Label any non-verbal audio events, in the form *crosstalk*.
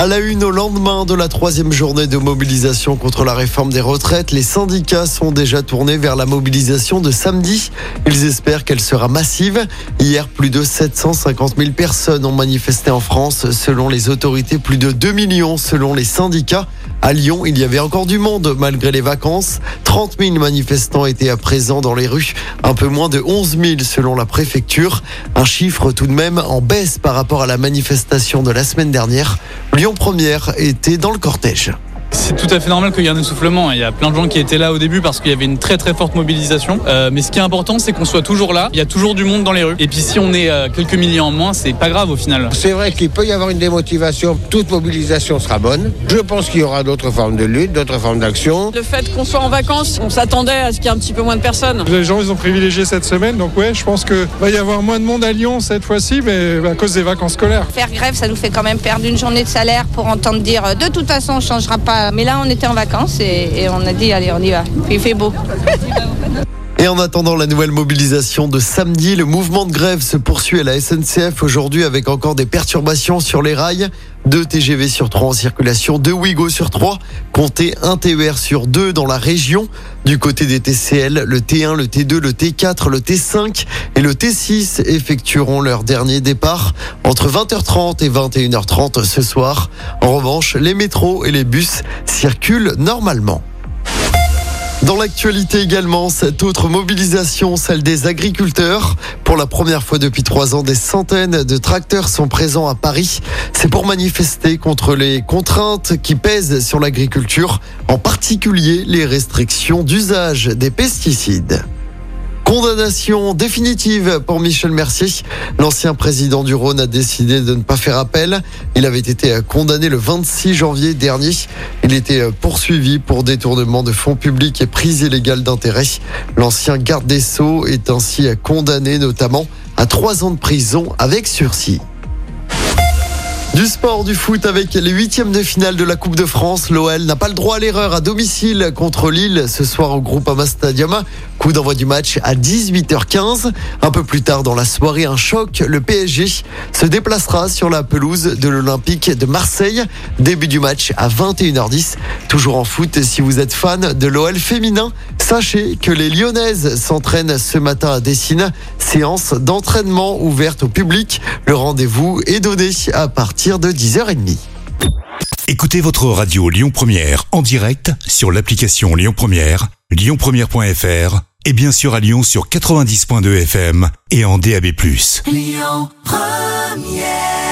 À la une au lendemain de la troisième journée de mobilisation contre la réforme des retraites, les syndicats sont déjà tournés vers la mobilisation de samedi. Ils espèrent qu'elle sera massive. Hier, plus de 750 000 personnes ont manifesté en France. Selon les autorités, plus de 2 millions selon les syndicats. À Lyon, il y avait encore du monde malgré les vacances. 30 000 manifestants étaient à présent dans les rues, un peu moins de 11 000 selon la préfecture. Un chiffre tout de même en baisse par rapport à la manifestation de la semaine dernière. Première était dans le cortège. C'est tout à fait normal qu'il y ait un essoufflement. Il y a plein de gens qui étaient là au début parce qu'il y avait une très très forte mobilisation. Euh, mais ce qui est important, c'est qu'on soit toujours là. Il y a toujours du monde dans les rues. Et puis si on est euh, quelques milliers en moins, c'est pas grave au final. C'est vrai qu'il peut y avoir une démotivation. Toute mobilisation sera bonne. Je pense qu'il y aura d'autres formes de lutte, d'autres formes d'action. Le fait qu'on soit en vacances, on s'attendait à ce qu'il y ait un petit peu moins de personnes. Les gens, ils ont privilégié cette semaine. Donc ouais, je pense qu'il va y avoir moins de monde à Lyon cette fois-ci, mais à cause des vacances scolaires. Faire grève, ça nous fait quand même perdre une journée de salaire pour entendre dire euh, de toute façon, on changera pas. Mais là, on était en vacances et, on a dit allez, on y va. Puis il fait beau. *laughs* Et en attendant la nouvelle mobilisation de samedi, le mouvement de grève se poursuit à la SNCF aujourd'hui avec encore des perturbations sur les rails. Deux TGV sur trois en circulation, deux Ouigo sur trois, comptez un TER sur deux dans la région. Du côté des TCL, le T1, le T2, le T4, le T5 et le T6 effectueront leur dernier départ entre 20h30 et 21h30 ce soir. En revanche, les métros et les bus circulent normalement. Dans l'actualité également, cette autre mobilisation, celle des agriculteurs. Pour la première fois depuis trois ans, des centaines de tracteurs sont présents à Paris. C'est pour manifester contre les contraintes qui pèsent sur l'agriculture, en particulier les restrictions d'usage des pesticides. Condamnation définitive pour Michel Mercier. L'ancien président du Rhône a décidé de ne pas faire appel. Il avait été condamné le 26 janvier dernier. Il était poursuivi pour détournement de fonds publics et prise illégale d'intérêt. L'ancien garde des Sceaux est ainsi condamné notamment à trois ans de prison avec sursis. Du sport, du foot avec les huitièmes de finale de la Coupe de France. L'OL n'a pas le droit à l'erreur à domicile contre Lille ce soir au Groupama Stadium. Coup d'envoi du match à 18h15. Un peu plus tard dans la soirée, un choc. Le PSG se déplacera sur la pelouse de l'Olympique de Marseille. Début du match à 21h10. Toujours en foot, si vous êtes fan de l'OL féminin, sachez que les Lyonnaises s'entraînent ce matin à Dessine. Séance d'entraînement ouverte au public. Le rendez-vous est donné à partir de 10h30. Écoutez votre radio Lyon Première en direct sur l'application Lyon Première, lyonpremière.fr et bien sûr à Lyon sur 90.2 FM et en DAB+. Lyon Première